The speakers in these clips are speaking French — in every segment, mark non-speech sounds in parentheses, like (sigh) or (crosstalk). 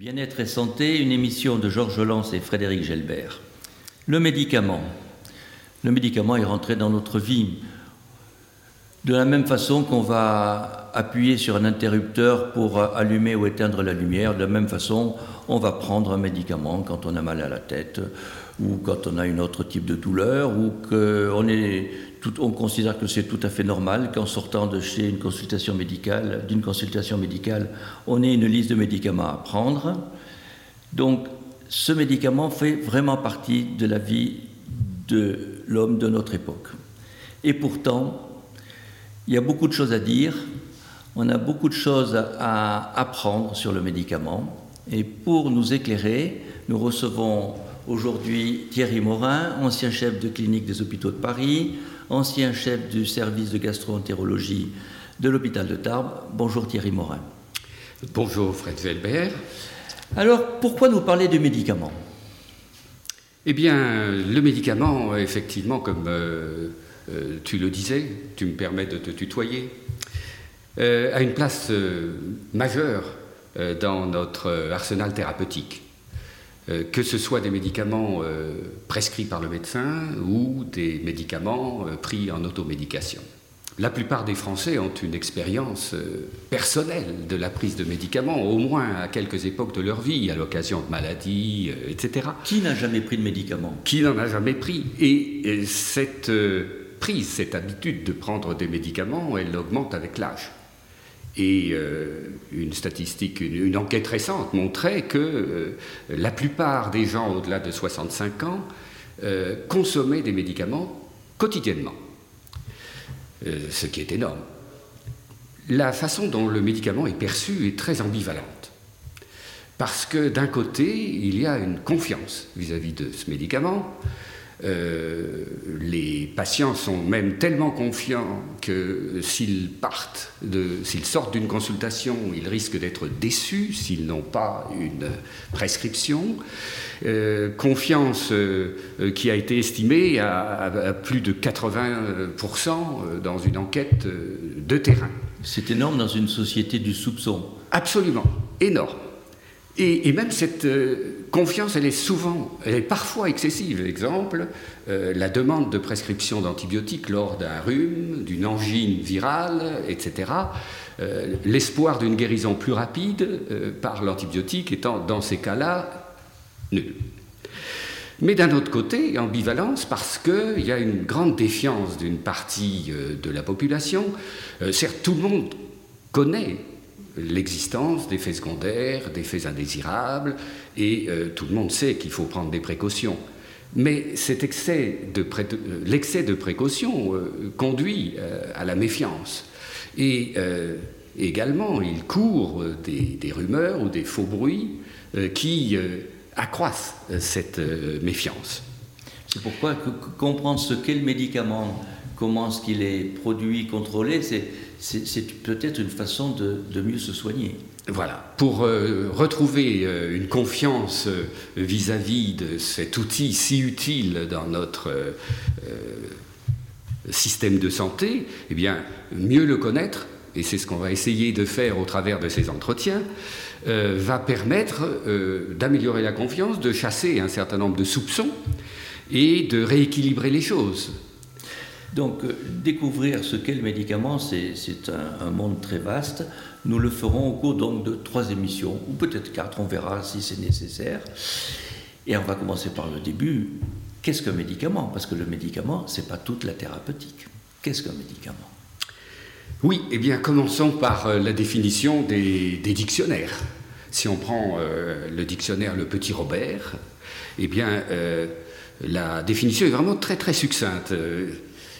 Bien-être et santé, une émission de Georges Lance et Frédéric Gelbert. Le médicament. Le médicament est rentré dans notre vie de la même façon qu'on va appuyer sur un interrupteur pour allumer ou éteindre la lumière, de la même façon, on va prendre un médicament quand on a mal à la tête ou quand on a un autre type de douleur ou qu'on est on considère que c'est tout à fait normal qu'en sortant de chez une consultation médicale, d'une consultation médicale, on ait une liste de médicaments à prendre. Donc, ce médicament fait vraiment partie de la vie de l'homme de notre époque. Et pourtant, il y a beaucoup de choses à dire, on a beaucoup de choses à apprendre sur le médicament. Et pour nous éclairer, nous recevons aujourd'hui Thierry Morin, ancien chef de clinique des hôpitaux de Paris, ancien chef du service de gastroentérologie de l'hôpital de Tarbes. Bonjour Thierry Morin. Bonjour Fred Velbert. Alors, pourquoi nous parler du médicament Eh bien, le médicament, effectivement, comme euh, euh, tu le disais, tu me permets de te tutoyer, euh, a une place majeure dans notre arsenal thérapeutique. Euh, que ce soit des médicaments euh, prescrits par le médecin ou des médicaments euh, pris en automédication. La plupart des Français ont une expérience personnelle de la prise de médicaments, au moins à quelques époques de leur vie, à l'occasion de maladies, etc. Qui n'a jamais pris de médicaments? Qui n'en a jamais pris? Et cette prise, cette habitude de prendre des médicaments, elle augmente avec l'âge. Et euh, une statistique, une, enquête récente montrait que euh, la plupart des gens au-delà de 65 ans euh, consommaient des médicaments quotidiennement, ce qui est énorme. La façon dont le médicament est perçu est très ambivalente. Parce que d'un côté, il y a une confiance vis à -vis de ce médicament, euh, les patients sont même tellement confiants que s'ils partent, s'ils sortent d'une consultation, ils risquent d'être déçus s'ils n'ont pas une prescription. Euh, confiance euh, qui a été estimée à, plus de 80% dans une enquête de terrain. C'est énorme dans une société du soupçon. Absolument, énorme. Et, même cette euh, confiance, elle est souvent, elle est parfois excessive. Exemple, euh, la demande de prescription d'antibiotiques lors d'un rhume, d'une angine virale, etc. Euh, l'espoir d'une guérison plus rapide par l'antibiotique étant dans ces cas-là nul. Mais d'un autre côté, ambivalence, parce qu'il y a une grande défiance d'une partie de la population. certes, tout le monde connaît l'existence d'effets secondaires, d'effets indésirables, et euh, tout le monde sait qu'il faut prendre des précautions. Mais cet excès de euh, l'excès de précaution euh, conduit à la méfiance. Et également, il court des, rumeurs ou des faux bruits qui accroissent cette méfiance. C'est pourquoi comprendre ce qu'est le médicament, comment est-ce qu'il est produit, contrôlé, c'est c'est peut-être une façon de, mieux se soigner. Voilà, pour euh, retrouver euh, une confiance euh, vis-à-vis de cet outil si utile dans notre système de santé, eh bien, mieux le connaître, et c'est ce qu'on va essayer de faire au travers de ces entretiens, va permettre d'améliorer la confiance, de chasser un certain nombre de soupçons et de rééquilibrer les choses. Donc euh, découvrir ce qu'est le médicament, c'est un, monde très vaste. Nous le ferons au cours de trois émissions, ou peut-être quatre, on verra si c'est nécessaire. Et on va commencer par le début. Qu'est-ce qu'un médicament? Parce que le médicament, c'est pas toute la thérapeutique. Qu'est-ce qu'un médicament? Oui, eh bien commençons par euh, la définition des, dictionnaires. Si on prend euh, le dictionnaire Le Petit Robert, eh bien la définition est vraiment très très succincte.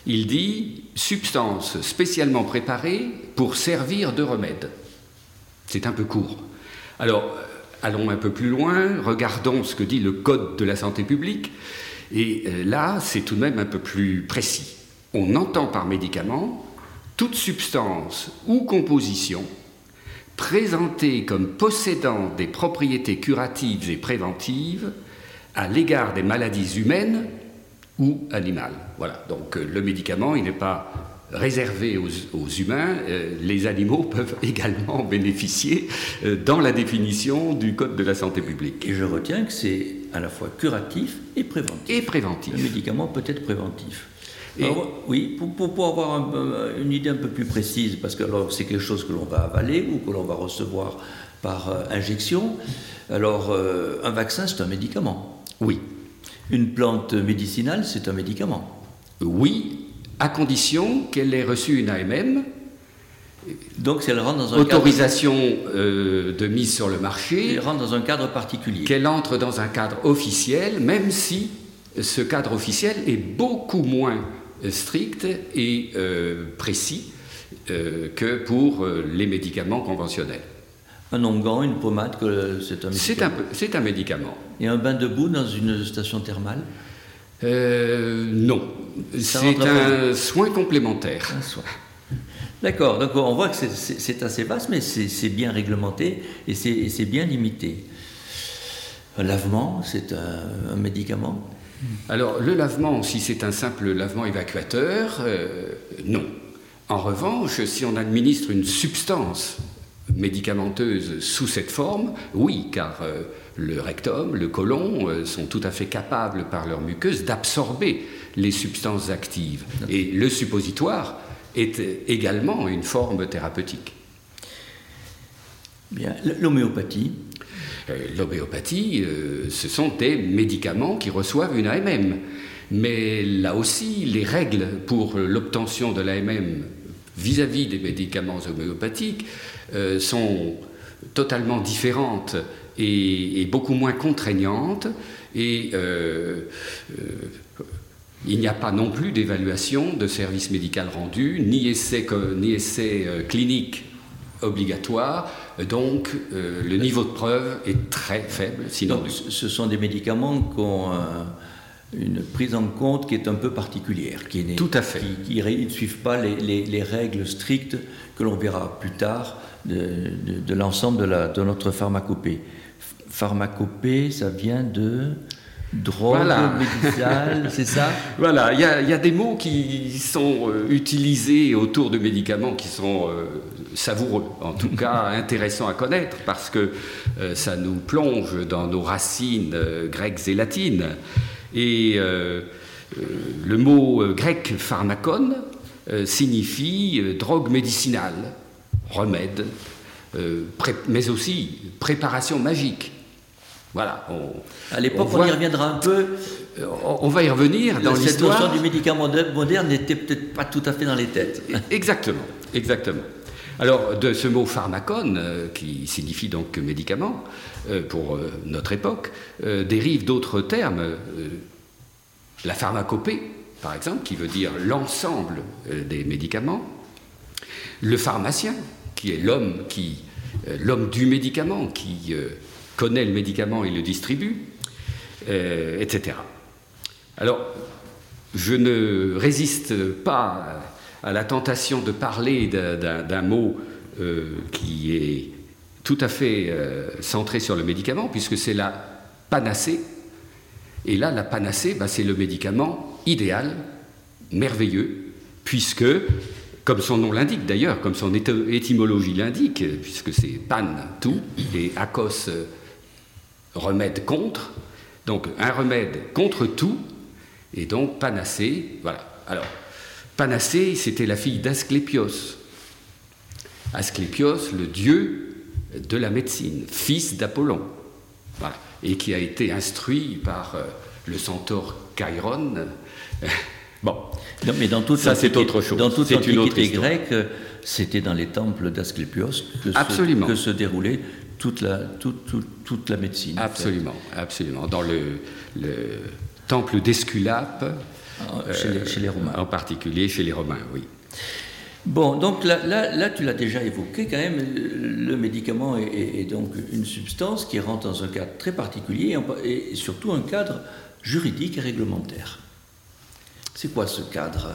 Il dit substance spécialement préparée pour servir de remède. C'est un peu court. Alors, euh, allons un peu plus loin, regardons ce que dit le Code de la santé publique. Et euh, là, c'est tout de même un peu plus précis. On entend par médicament toute substance ou composition présentée comme possédant des propriétés curatives et préventives à l'égard des maladies humaines ou animal. Voilà, donc euh, le médicament, il n'est pas réservé aux, humains, euh, les animaux (laughs) peuvent également bénéficier euh, dans la définition du Code de la santé publique. Et je retiens que c'est à la fois curatif et préventif. Et préventif. Le médicament peut être préventif. oui, pour, pour, avoir une idée un peu plus précise, parce que c'est quelque chose que l'on va avaler ou que l'on va recevoir par euh, injection, alors un vaccin c'est un médicament. Oui. Une plante médicinale c'est un médicament. Oui, à condition qu'elle ait reçu une AMM. Donc, elle rentre dans un autorisation euh, de mise sur le marché. Elle rentre dans un cadre particulier. Qu'elle entre dans un cadre officiel, même si ce cadre officiel est beaucoup moins strict et euh, précis euh, que pour les médicaments conventionnels. Un onguent, une pommade, c'est un médicament. C'est un, un, médicament. Et un bain de boue dans une station thermale Non. C'est un soin complémentaire. D'accord, donc on voit que c'est assez vaste, mais c'est bien réglementé et c'est bien limité. Un lavement, c'est un, médicament? Alors, le lavement, si c'est un simple lavement évacuateur, euh, non. En revanche, si on administre une substance médicamenteuse sous cette forme, oui, car euh, le rectum, le côlon euh, sont tout à fait capables par leur muqueuse d'absorber les substances actives. Et le suppositoire est également une forme thérapeutique. Bien, l'homéopathie euh, L'homéopathie, euh, ce sont des médicaments qui reçoivent une AMM. Mais là aussi, les règles pour l'obtention de l'AMM vis-à-vis des médicaments homéopathiques euh, sont totalement différentes et, beaucoup moins contraignantes. Et il n'y a pas non plus d'évaluation de service médical rendu, ni essai, ni essai euh, clinique obligatoire, donc euh, le niveau de preuve est très faible. Sinon donc, ce sont des médicaments une prise en compte qui est un peu particulière, qui est, Tout à fait. qui, ne suivent pas les, règles strictes que l'on verra plus tard de, de l'ensemble de, de notre pharmacopée. Pharmacopée, ça vient de drogue voilà. médicale, c'est ça? (laughs) Voilà, il y, a des mots qui sont euh, utilisés autour de médicaments qui sont euh, savoureux, en tout cas (laughs) intéressants à connaître, parce que euh, ça nous plonge dans nos racines grecques et latines. Et le mot grec pharmacon signifie drogue médicinale, remède, mais aussi préparation magique. Voilà. à l'époque, on, y reviendra un peu. On, va y revenir dans l'histoire. Cette notion du médicament moderne n'était peut-être pas tout à fait dans les têtes. Exactement, exactement. Alors, de ce mot pharmacone, euh, qui signifie donc médicament, euh, pour euh, notre époque, dérive d'autres termes. la pharmacopée, par exemple, qui veut dire l'ensemble des médicaments. Le pharmacien, qui est l'homme qui, l'homme du médicament, qui connaît le médicament et le distribue, etc. Alors, je ne résiste pas à la tentation de parler d'un mot euh, qui est tout à fait euh, centré sur le médicament, puisque c'est la panacée. Et là, la panacée, bah, c'est le médicament idéal, merveilleux, puisque, comme son nom l'indique d'ailleurs, comme son étymologie l'indique, puisque c'est pan, tout, et akos, remède contre, donc un remède contre tout, et donc Panacée, voilà. Alors, Panacée, c'était la fille d'Asclépios. Asclépios, le dieu de la médecine, fils d'Apollon, voilà. et qui a été instruit par euh, le centaure Chiron. bon, mais dans toute ça c'est autre chose. Dans toute l'Antiquité grecque, c'était dans les temples d'Asclépios que, que, se déroulait toute la, toute, toute, la médecine. Absolument, absolument. Dans le, le temple d'Esculape, ah, chez, les, Romains. En particulier chez les Romains, oui. Bon, donc là, là, là, tu l'as déjà évoqué quand même, le médicament est, donc une substance qui rentre dans un cadre très particulier et surtout un cadre juridique et réglementaire. C'est quoi ce cadre?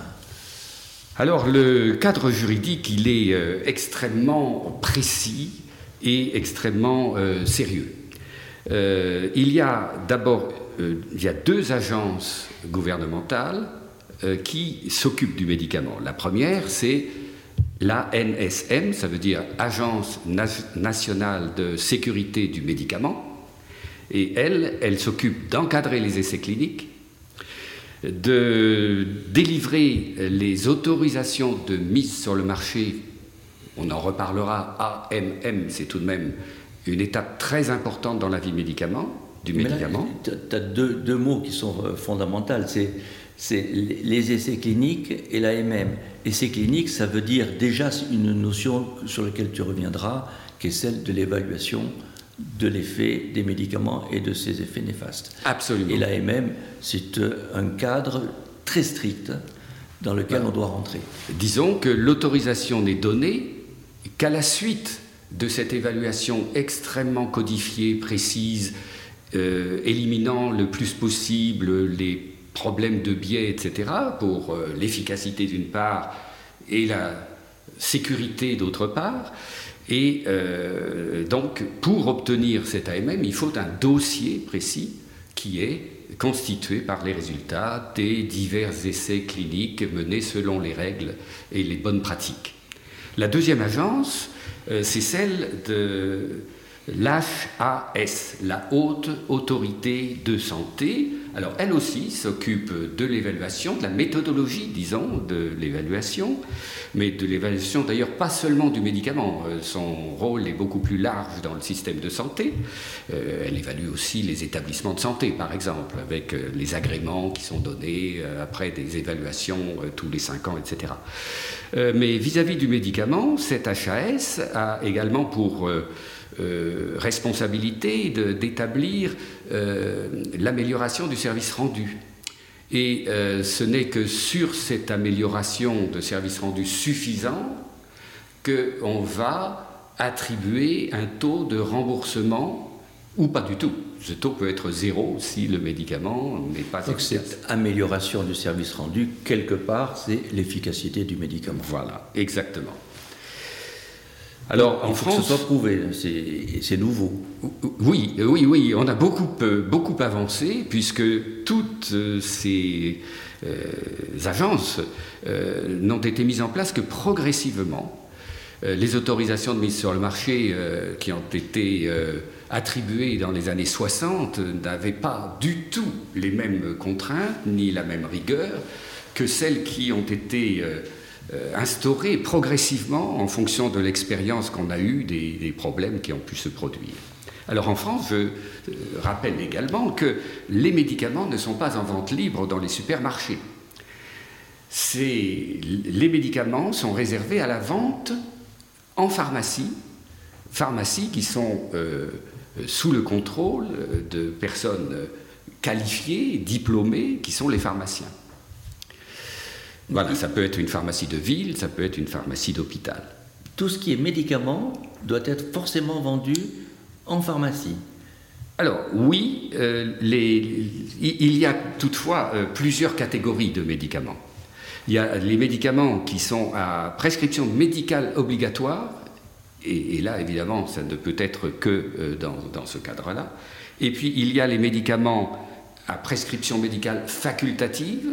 Alors le cadre juridique, il est euh, extrêmement précis, et extrêmement euh, sérieux. Euh, il y a d'abord euh, il y a deux agences gouvernementales qui s'occupent du médicament. La première, c'est l'ANSM, ça veut dire Agence nationale de sécurité du médicament. Et elle, elle s'occupe d'encadrer les essais cliniques, de délivrer les autorisations de mise sur le marché. On en reparlera. AMM, c'est tout de même une étape très importante dans la vie médicament, du médicament. Tu as deux, deux, mots qui sont euh, fondamentaux. C'est les essais cliniques et l'AMM. Essais cliniques, ça veut dire déjà une notion sur laquelle tu reviendras, qui est celle de l'évaluation de l'effet des médicaments et de ses effets néfastes. Absolument. Et l'AMM, c'est euh, un cadre très strict dans lequel on doit rentrer. Disons que l'autorisation n'est donnée qu'à la suite de cette évaluation extrêmement codifiée, précise, euh, éliminant le plus possible les problèmes de biais, etc., pour euh, l'efficacité d'une part et la sécurité d'autre part. Et euh, donc, pour obtenir cet AMM, il faut un dossier précis qui est constitué par les résultats des divers essais cliniques menés selon les règles et les bonnes pratiques. La deuxième agence, c'est celle de l'HAS, la Haute Autorité de Santé. Alors elle aussi s'occupe de l'évaluation, de la méthodologie, disons, de l'évaluation, mais de l'évaluation d'ailleurs pas seulement du médicament. Euh, son rôle est beaucoup plus large dans le système de santé. Euh, elle évalue aussi les établissements de santé, par exemple, avec euh, les agréments qui sont donnés après des évaluations tous les cinq ans, etc. Mais vis-à-vis -vis du médicament, cette HAS a également pour euh, responsabilité d'établir euh, l'amélioration du service rendu. Et euh, ce n'est que sur cette amélioration de service rendu suffisant qu'on va attribuer un taux de remboursement ou pas du tout. Ce taux peut être zéro si le médicament n'est pas Donc cette amélioration du service rendu, quelque part, c'est l'efficacité du médicament. Voilà, exactement. Alors, en France, que ce soit prouvé, c'est nouveau. Oui, oui, oui, on a beaucoup, euh, beaucoup avancé puisque toutes euh, ces euh, agences n'ont été mises en place que progressivement. les autorisations de mise sur le marché qui ont été attribuées dans les années 60 n'avaient pas du tout les mêmes contraintes ni la même rigueur que celles qui ont été instauré progressivement en fonction de l'expérience qu'on a eue des, problèmes qui ont pu se produire. Alors en France, je euh, rappelle également que les médicaments ne sont pas en vente libre dans les supermarchés. Les médicaments sont réservés à la vente en pharmacie, pharmacies qui sont euh, sous le contrôle de personnes qualifiées, diplômées, qui sont les pharmaciens. Voilà, ça peut être une pharmacie de ville, ça peut être une pharmacie d'hôpital. Tout ce qui est médicament doit être forcément vendu en pharmacie. Alors oui, euh, il y a toutefois euh, plusieurs catégories de médicaments. Il y a les médicaments qui sont à prescription médicale obligatoire, et, là évidemment ça ne peut être que euh, dans, dans, ce cadre-là. Et puis il y a les médicaments à prescription médicale facultative,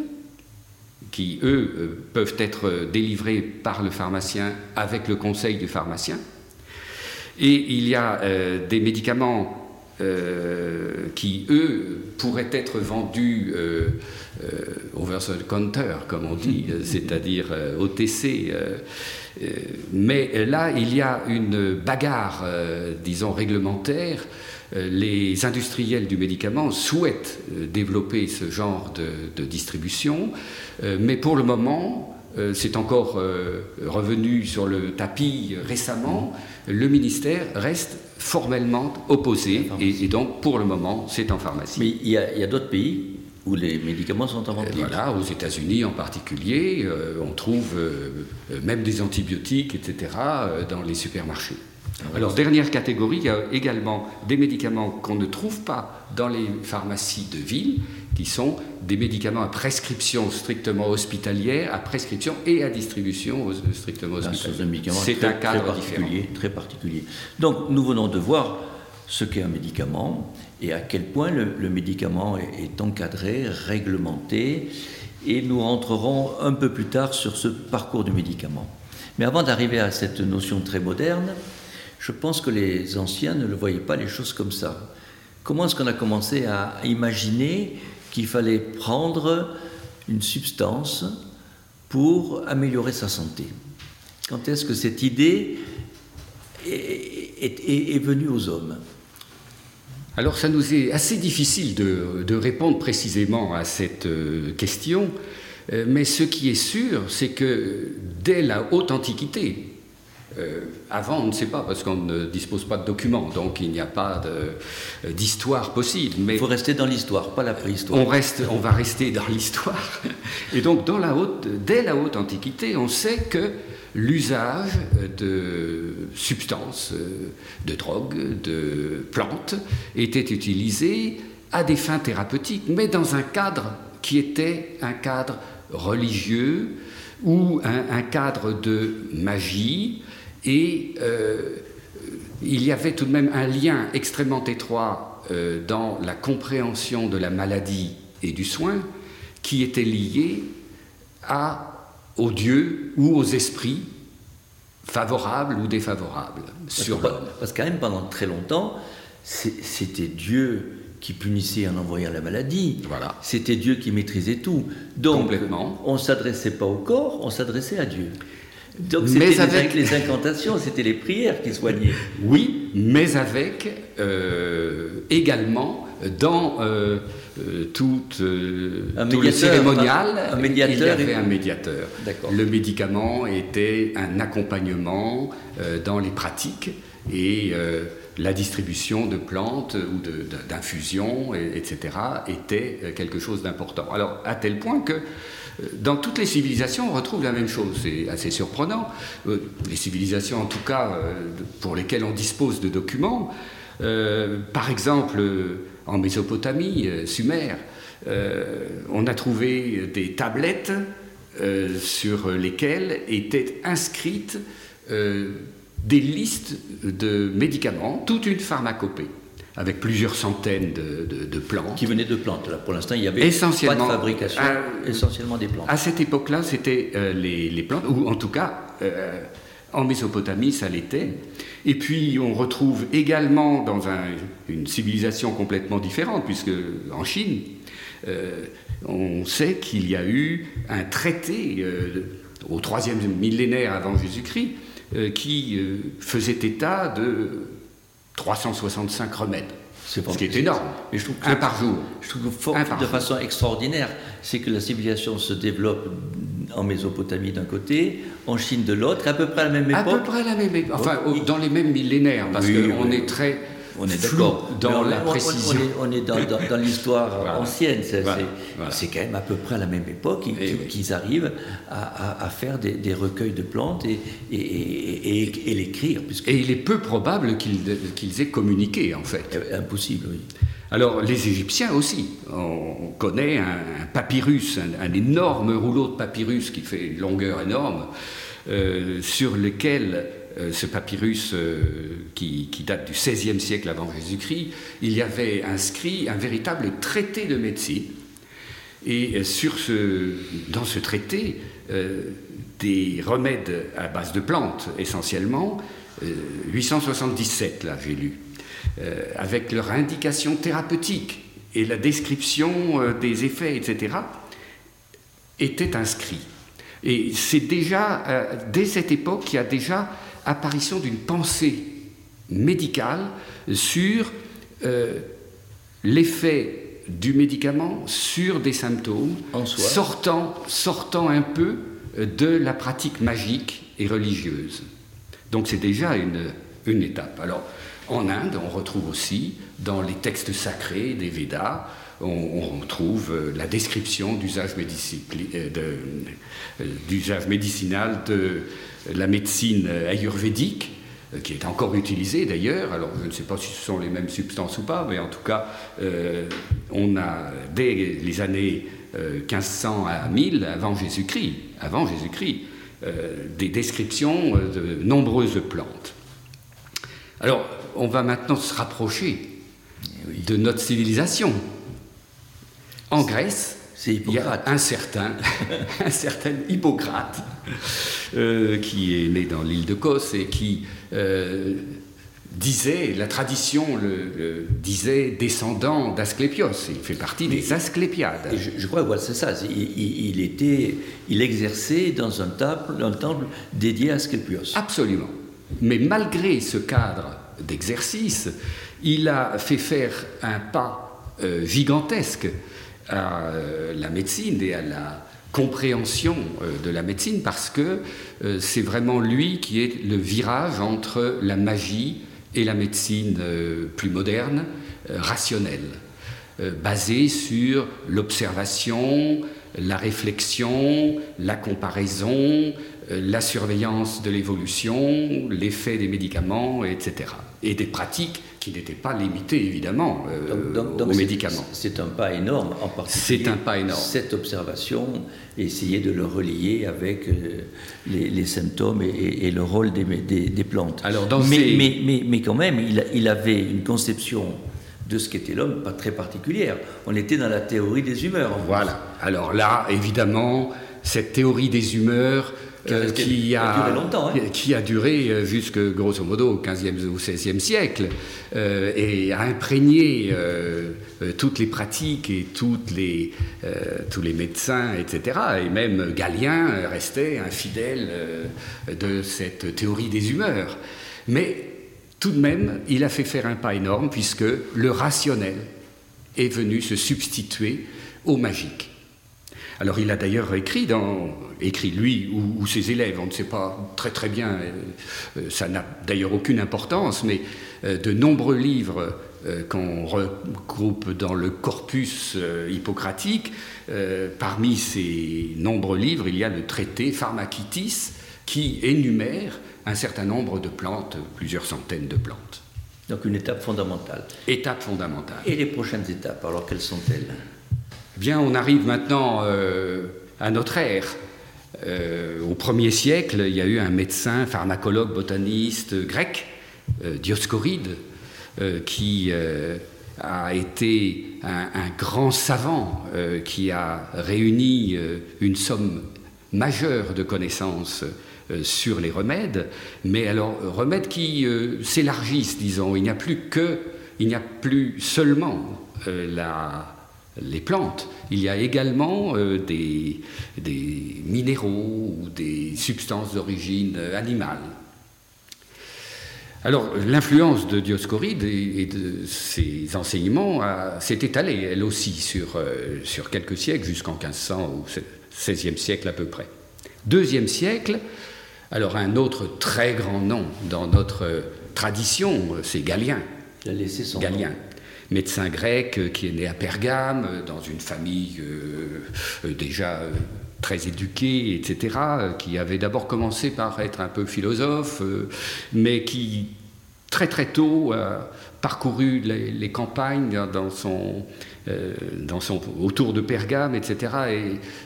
qui, eux, euh, peuvent être délivrés par le pharmacien avec le conseil du pharmacien. Et il y a euh, des médicaments euh, qui, eux, pourraient être vendus over the counter, comme on dit, (laughs) c'est-à-dire OTC. mais là, il y a une bagarre, disons, réglementaire euh, les industriels du médicament souhaitent euh, développer ce genre de, distribution, euh, mais pour le moment, c'est encore revenu sur le tapis récemment, le ministère reste formellement opposé, et, donc pour le moment, c'est en pharmacie. Mais il y a, d'autres pays où les médicaments sont en vente Voilà, aux États-Unis en particulier, on trouve même des antibiotiques, etc., dans les supermarchés. Ah Alors, dernière catégorie, il y a également des médicaments qu'on ne trouve pas dans les pharmacies de ville, qui sont des médicaments à prescription strictement hospitalière, à prescription et à distribution strictement hospitalière. C'est un cadre très particulier, très particulier. Donc, nous venons de voir ce qu'est un médicament et à quel point le, médicament est, encadré, réglementé. et nous rentrerons un peu plus tard sur ce parcours du médicament. Mais avant d'arriver à cette notion très moderne, je pense que les anciens ne le voyaient pas les choses comme ça. Comment est-ce qu'on a commencé à imaginer qu'il fallait prendre une substance pour améliorer sa santé? Quand est-ce que cette idée est, venue aux hommes? Alors ça nous est assez difficile de, répondre précisément à cette euh, question, euh, mais ce qui est sûr, c'est que dès la haute antiquité, euh, avant, on ne sait pas parce qu'on ne dispose pas de documents, donc il n'y a pas d'histoire possible. Mais il faut rester dans l'histoire, pas la préhistoire. On, reste, on va rester dans l'histoire. (laughs) Et donc, dans la haute, dès la haute antiquité, on sait que l'usage de substances, de drogues, de plantes était utilisé à des fins thérapeutiques, mais dans un cadre qui était un cadre religieux ou un, cadre de magie. Et euh, il y avait tout de même un lien extrêmement étroit euh, dans la compréhension de la maladie et du soin qui était lié à aux dieux ou aux esprits favorables ou défavorables sur l'homme. Parce que quand même pendant très longtemps, c'était Dieu qui punissait en envoyant la maladie. Voilà. C'était Dieu qui maîtrisait tout. Donc, Complètement. on ne s'adressait pas au corps, on s'adressait à Dieu. Donc c'était avec les incantations, c'était les prières qui soignaient. Oui, mais avec euh, également dans euh, euh, tout, le cérémonial, un, médiateur, il y avait un médiateur. Le médicament était un accompagnement dans les pratiques et la distribution de plantes ou d'infusions, etc., était quelque chose d'important. Alors, à tel point que dans toutes les civilisations, on retrouve la même chose. C'est assez surprenant. Euh, les civilisations, en tout cas, euh, pour lesquelles on dispose de documents, euh, par exemple, en Mésopotamie, Sumer, on a trouvé des tablettes sur lesquelles étaient inscrites des listes de médicaments, toute une pharmacopée avec plusieurs centaines de, plantes. Qui venaient de plantes. Là, pour l'instant, il y avait pas de fabrication, essentiellement des plantes. À cette époque-là, c'était euh, les, plantes, ou en tout cas, euh, en Mésopotamie, ça l'était. Et puis, on retrouve également dans une civilisation complètement différente, puisque en Chine, euh, on sait qu'il y a eu un traité au troisième millénaire avant Jésus-Christ qui faisait état de 365 remèdes. ce qui est énorme. je trouve un par jour. Je trouve de façon extraordinaire, c'est que la civilisation se développe en Mésopotamie d'un côté, en Chine de l'autre, à peu près à la même époque. À peu près à la même époque. Enfin, dans les mêmes millénaires, parce qu'on est très on est d'accord. Dans la précision. On est, dans, l'histoire ancienne. C'est quand même à peu près à la même époque qu'ils arrivent à, faire des, recueils de plantes et, et, l'écrire. Et il est peu probable qu'ils aient communiqué, en fait. Euh, impossible, oui. Alors, les Égyptiens aussi. On connaît un, papyrus, un, énorme rouleau de papyrus qui fait une longueur énorme, euh, sur lequel ce papyrus euh, qui, date du XVIe siècle avant Jésus-Christ, il y avait inscrit un véritable traité de médecine. Et euh, dans ce traité, des remèdes à base de plantes essentiellement, 877 là j'ai lu, avec leur indication thérapeutique et la description des effets, etc., étaient inscrits. Et c'est déjà, dès cette époque, qu'il y a déjà apparition d'une pensée médicale sur euh, l'effet du médicament sur des symptômes, sortant, sortant un peu de la pratique magique et religieuse. Donc c'est déjà une, une étape. Alors, en Inde, on retrouve aussi, dans les textes sacrés des Védas, on, retrouve euh, la description d'usage euh, médicinal de la médecine ayurvédique, euh, qui est encore utilisée d'ailleurs. Alors je ne sais pas si ce sont les mêmes substances ou pas, mais en tout cas, euh, on a dès les années 1500 euh, à 1000 avant Jésus-Christ, avant Jésus-Christ, des descriptions de nombreuses plantes. Alors, on va maintenant se rapprocher de notre civilisation. En Grèce, C'est Hippocrate. un certain, (laughs) un certain Hippocrate, euh, qui est né dans l'île de Cos et qui euh, disait, la tradition le, disait descendant d'Asclépios. Il fait partie des Asclépiades. Je, je, crois, voilà, c'est ça. Il, était, il exerçait dans un temple, un temple dédié à Asclépios. Absolument. Mais malgré ce cadre d'exercice, il a fait faire un pas euh, gigantesque à euh, la médecine et à la compréhension euh, de la médecine parce que c'est vraiment lui qui est le virage entre la magie et la médecine plus moderne, rationnelle, basée sur l'observation, la réflexion, la comparaison, la surveillance de l'évolution, l'effet des médicaments, etc. Et des pratiques qui n'était pas limité évidemment euh, aux médicaments. C'est un pas énorme, en particulier. C'est un pas énorme. Cette observation, essayer de le relier avec euh, les, symptômes et, le rôle des, des, plantes. Alors dans mais, mais, mais, mais, quand même, il, il avait une conception de ce qu'était l'homme pas très particulière. On était dans la théorie des humeurs. Voilà. Alors là, évidemment, cette théorie des humeurs euh, qui, a, duré longtemps, hein. qui a duré euh, jusque grosso modo au XVe ou XVIe siècle euh, et a imprégné toutes les pratiques et toutes les, tous les médecins, etc. Et même Galien restait infidèle de cette théorie des humeurs. Mais tout de même, il a fait faire un pas énorme puisque le rationnel est venu se substituer au magique. Alors il a d'ailleurs écrit, dans, écrit lui ou, ses élèves, on ne sait pas très très bien, euh, euh, ça n'a d'ailleurs aucune importance, mais euh, de nombreux livres qu'on regroupe dans le corpus hippocratique. parmi ces nombreux livres, il y a le traité Pharmacitis qui énumère un certain nombre de plantes, plusieurs centaines de plantes. Donc une étape fondamentale. Étape fondamentale. Et les prochaines étapes, alors quelles sont-elles? Bien, on arrive maintenant euh, à notre ère. Euh, au premier siècle, il y a eu un médecin, pharmacologue, botaniste grec, euh, Dioscoride, qui a été un, un grand savant, qui a réuni une somme majeure de connaissances sur les remèdes, mais alors remèdes qui s'élargissent, disons. Il n'y a plus que, il n'y a plus seulement la les plantes. Il y a également euh, des, minéraux ou des substances d'origine animale. Alors, l'influence de Dioscoride et, de ses enseignements s'est étalée, elle aussi, sur, euh, sur quelques siècles, jusqu'en 1500 ou 16e siècle à peu près. Deuxième siècle, alors un autre très grand nom dans notre tradition, c'est Galien. Il a laissé son Galien médecin grec euh, qui est né à Pergame, euh, dans une famille euh, déjà très éduquée, etc., qui avait d'abord commencé par être un peu philosophe, mais qui très très tôt a parcouru les, campagnes dans son, dans son, autour de Pergame, etc. Et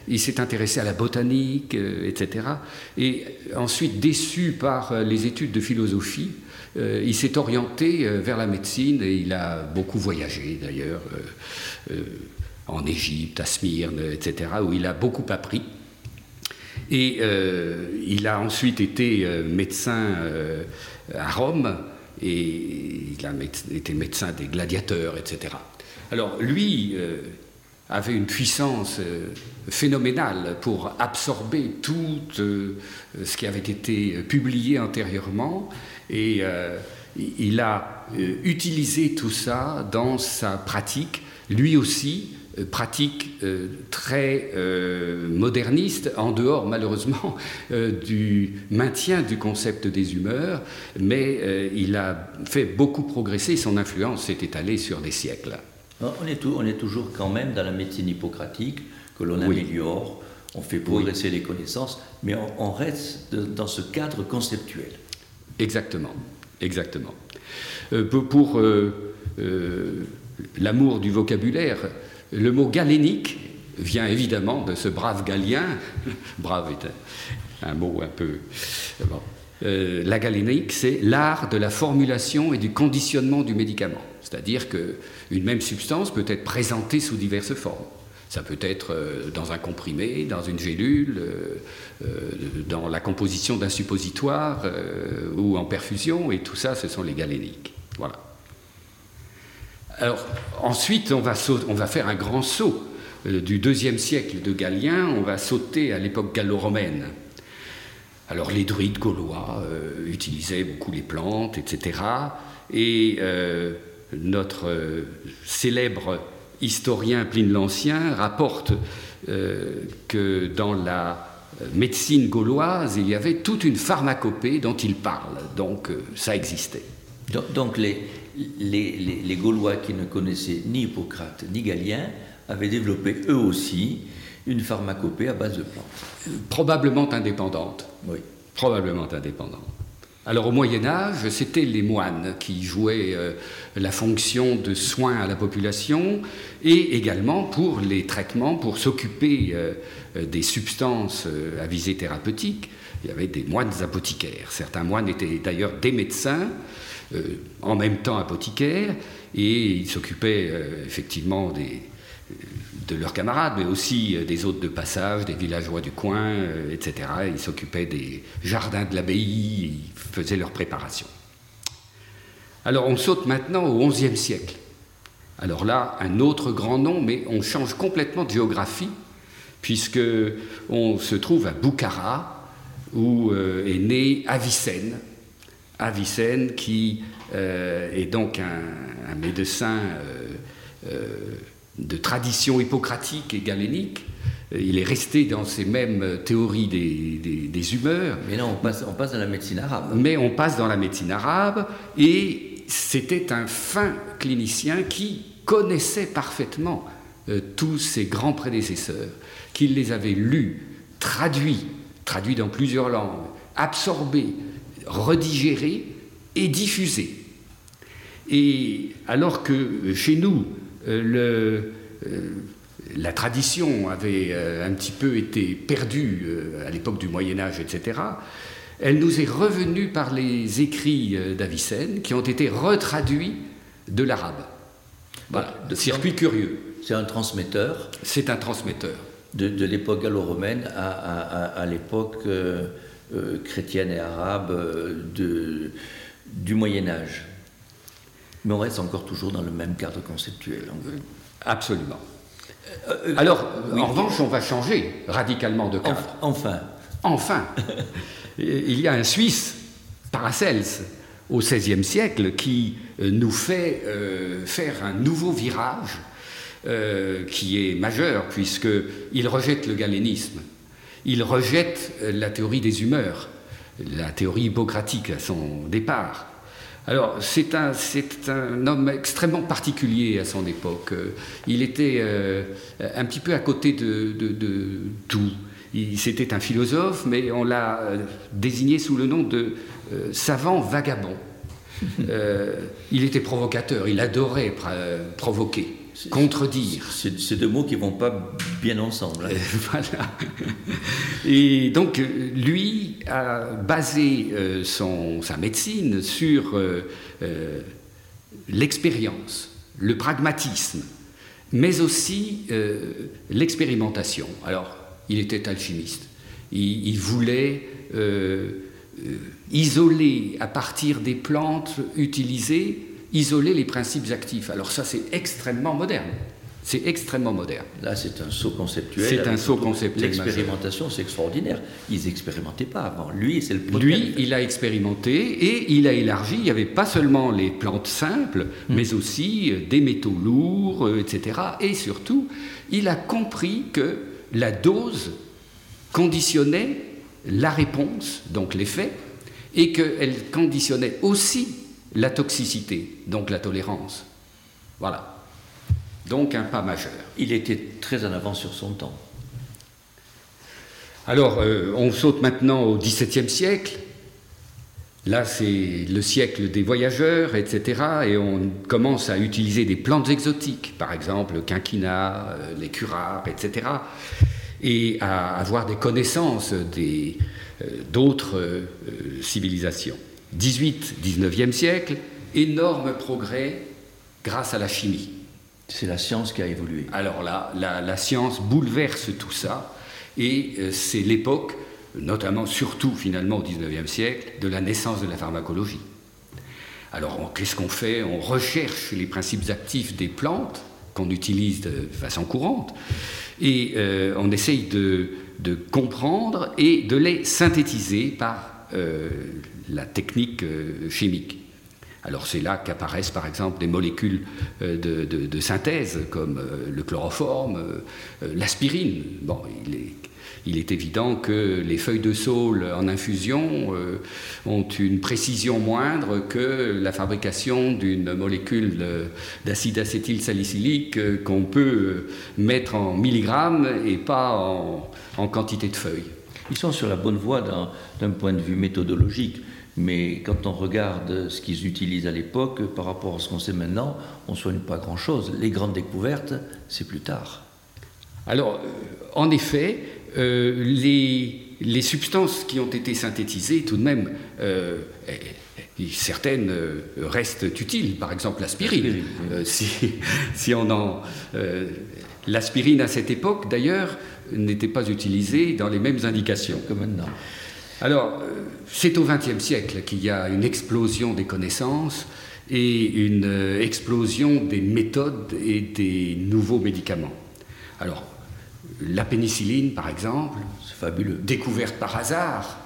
il s'est intéressé à la botanique, etc. Et ensuite, déçu par les études de philosophie, euh, il s'est orienté euh, vers la médecine et il a beaucoup voyagé d'ailleurs euh, en Égypte, à Smyrne, etc., où il a beaucoup appris. Et il a ensuite été médecin à Rome et il a été médecin des gladiateurs, etc. Alors lui avait une puissance phénoménale pour absorber tout ce qui avait été publié antérieurement et euh, il a euh, utilisé tout ça dans sa pratique, lui aussi, euh, pratique très moderniste, en dehors malheureusement (laughs) du maintien du concept des humeurs, mais il a fait beaucoup progresser, son influence s'est étalée sur des siècles. On est, on est, toujours quand même dans la médecine hippocratique, que l'on améliore, on fait progresser les connaissances, mais on reste dans ce cadre conceptuel. Exactement, exactement. Euh, pour, euh, euh, l'amour du vocabulaire, le mot galénique vient évidemment de ce brave galien. (laughs) brave est un, mot un peu. La galénique, c'est l'art de la formulation et du conditionnement du médicament. C'est-à-dire qu'une même substance peut être présentée sous diverses formes. Ça peut être euh, dans un comprimé, dans une gélule, dans la composition d'un suppositoire ou en perfusion, et tout ça, ce sont les galéniques. Voilà. Alors, ensuite, on va, on va faire un grand saut du deuxième siècle de Galien, on va sauter à l'époque gallo-romaine. Alors les druides gaulois euh, utilisaient beaucoup les plantes, etc. Et euh, notre euh, célèbre historien Pline l'Ancien rapporte que dans la médecine gauloise, il y avait toute une pharmacopée dont il parle. Donc ça existait. Donc les, les, les, Gaulois qui ne connaissaient ni Hippocrate ni Galien avaient développé eux aussi une pharmacopée à base de plantes. Probablement indépendante. Oui. Probablement indépendante. Alors au Moyen Âge, c'était les moines qui jouaient euh, la fonction de soins à la population et également pour les traitements, pour s'occuper euh, euh, des substances à visée thérapeutique. Il y avait des moines apothicaires. Certains moines étaient d'ailleurs des médecins, en même temps apothicaires, et ils s'occupaient effectivement des, de leurs camarades, mais aussi euh, des hôtes de passage, des villageois du coin, euh, etc. Ils s'occupaient des jardins de l'abbaye, ils faisaient leurs préparations. Alors on saute maintenant au XIe siècle. Alors là, un autre grand nom, mais on change complètement de géographie, puisque on se trouve à Boukhara, où euh, est né Avicenne. Avicenne, qui est donc un, médecin de tradition hippocratique et galénique. Euh, il est resté dans ces mêmes théories des, humeurs. Mais non, on passe, on passe dans la médecine arabe. Mais on passe dans la médecine arabe, et c'était un fin clinicien qui connaissait parfaitement euh, tous ses grands prédécesseurs, qu'il les avait lus, traduits, traduits dans plusieurs langues, absorbés, redigérés et diffusés. Et alors que chez nous, euh, le, euh, la tradition avait euh, un petit peu été perdue à l'époque du Moyen Âge, etc., elle nous est revenue par les écrits d'Avicenne qui ont été retraduits de l'arabe. Voilà, de circuit curieux. C'est un transmetteur. C'est un transmetteur. De, l'époque gallo-romaine à, l'époque chrétienne et arabe de, du Moyen Âge. Mais on reste encore toujours dans le même cadre conceptuel. Absolument. Euh, euh, Alors, en revanche, on va changer radicalement de cadre. Enfin. Enfin. (laughs) Il y a un Suisse, Paracels, au XVIe siècle, qui euh, nous fait faire un nouveau virage qui est majeur, puisqu'il rejette le galénisme, il rejette la théorie des humeurs, la théorie hippocratique à son départ. Alors, c'est un, un, homme extrêmement particulier à son époque. Il était euh, un petit peu à côté de, tout. C'était un philosophe, mais on l'a euh, désigné sous le nom de euh, savant vagabond. il était provocateur, il adorait provoquer contredire. C'est deux mots qui ne vont pas bien ensemble. Hein. (laughs) voilà. Et donc, lui a basé euh, son, sa médecine sur euh, euh, l'expérience, le pragmatisme, mais aussi l'expérimentation. Alors, il était alchimiste. Il, il voulait isoler à partir des plantes utilisées isoler les principes actifs. Alors ça, c'est extrêmement moderne. C'est extrêmement moderne. Là, c'est un saut conceptuel. C'est un saut conceptuel. L'expérimentation, c'est extraordinaire. Ils n'expérimentaient pas avant. Lui, c'est le Lui, il a expérimenté et il a élargi. Il n'y avait pas seulement les plantes simples, hmm. mais aussi euh, des métaux lourds, euh, etc. Et surtout, il a compris que la dose conditionnait la réponse, donc l'effet, et qu'elle conditionnait aussi la toxicité, donc la tolérance. Voilà. Donc un pas majeur. Il était très en avance sur son temps. Alors, euh, on saute maintenant au XVIIe siècle. Là, c'est le siècle des voyageurs, etc. Et on commence à utiliser des plantes exotiques, par exemple le quinquina, euh, les curares, etc. Et à avoir des connaissances euh, d'autres civilisations. 18-19e siècle, énorme progrès grâce à la chimie. C'est la science qui a évolué. Alors là, la, science bouleverse tout ça, et euh, c'est l'époque, notamment surtout finalement au XIXe siècle, de la naissance de la pharmacologie. Alors qu'est-ce qu'on fait? On recherche les principes actifs des plantes qu'on utilise de façon courante, et euh, on essaye de, comprendre et de les synthétiser par euh, la technique chimique. Alors c'est là qu'apparaissent par exemple des molécules euh, de, synthèse comme euh, le chloroforme, euh, l'aspirine. Bon, il est, évident que les feuilles de saule en infusion ont une précision moindre que la fabrication d'une molécule d'acide acétylsalicylique qu'on peut mettre en milligrammes et pas en quantité de feuilles. Ils sont sur la bonne voie d'un point de vue méthodologique. Mais quand on regarde ce qu'ils utilisent à l'époque par rapport à ce qu'on sait maintenant, on ne soigne pas grand-chose. Les grandes découvertes, c'est plus tard. Alors, euh, en effet, euh, les, substances qui ont été synthétisées, tout de même, euh, certaines restent utiles. Par exemple, l'aspirine. si, (laughs) si, on en, l'aspirine à cette époque, d'ailleurs, n'était pas utilisée dans les mêmes indications que maintenant. Alors, euh, c'est au XXe siècle qu'il y a une explosion des connaissances et une euh, explosion des méthodes et des nouveaux médicaments. Alors, la pénicilline, par exemple, fabuleux. découverte par hasard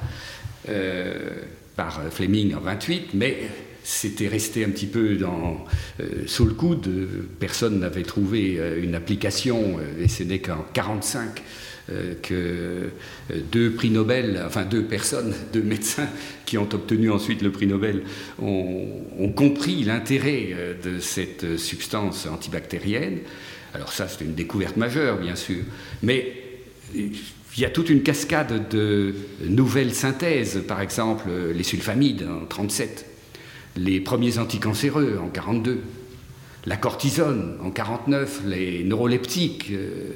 euh, par Fleming en 28, mais c'était resté un petit peu dans, sous le coude. Personne n'avait trouvé une application, et ce n'est qu'en 45 euh, que euh, deux prix Nobel, enfin deux personnes, (laughs) deux médecins qui ont obtenu ensuite le prix Nobel ont, compris l'intérêt euh, de cette substance antibactérienne. Alors ça, c'est une découverte majeure, bien sûr. Mais il y a toute une cascade de nouvelles synthèses, par exemple les sulfamides en 37, les premiers anticancéreux en 42 la cortisone en 49, les neuroleptiques euh,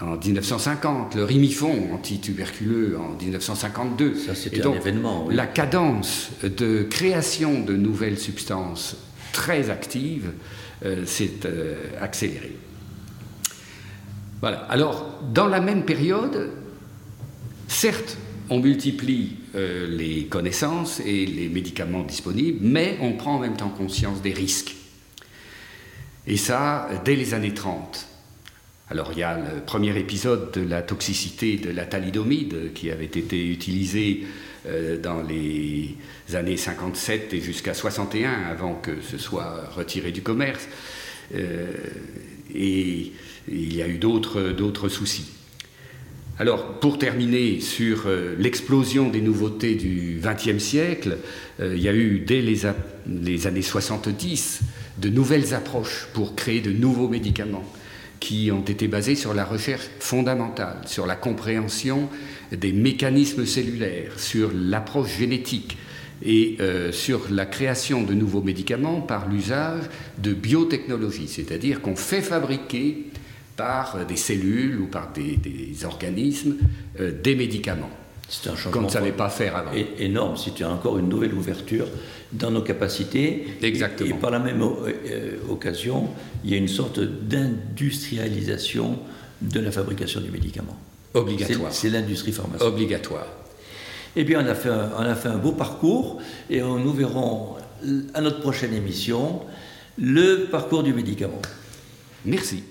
en 1950, le rimifon antituberculeux en 1952. Ça, c'était un événement. La cadence de création de nouvelles substances très actives euh, s'est euh, accélérée. Voilà. Alors, dans la même période, certes, on multiplie les connaissances et les médicaments disponibles, mais on prend en même temps conscience des risques. Et ça, dès les années 30. Alors il y a le premier épisode de la toxicité de la thalidomide qui avait été utilisé euh, dans les années 57 et jusqu'à 61 avant que ce soit retiré du commerce. Euh, et il y a eu d'autres soucis. Alors, pour terminer sur euh, l'explosion des nouveautés du XXe siècle, il y a eu dès les, les années 70 de nouvelles approches pour créer de nouveaux médicaments qui ont été basés sur la recherche fondamentale, sur la compréhension des mécanismes cellulaires, sur l'approche génétique et euh, sur la création de nouveaux médicaments par l'usage de biotechnologie, c'est-à-dire qu'on fait fabriquer par des cellules ou par des, organismes euh, des médicaments. C'est un changement qu'on ne savait pas faire avant. énorme, tu as encore une nouvelle ouverture dans nos capacités. Exactement. Et, par la même euh, occasion, il y a une sorte d'industrialisation de la fabrication du médicament. Obligatoire. C'est l'industrie pharmaceutique. Obligatoire. Eh bien, on a, fait un, on a fait un beau parcours et nous verrons à notre prochaine émission le parcours du médicament. Merci.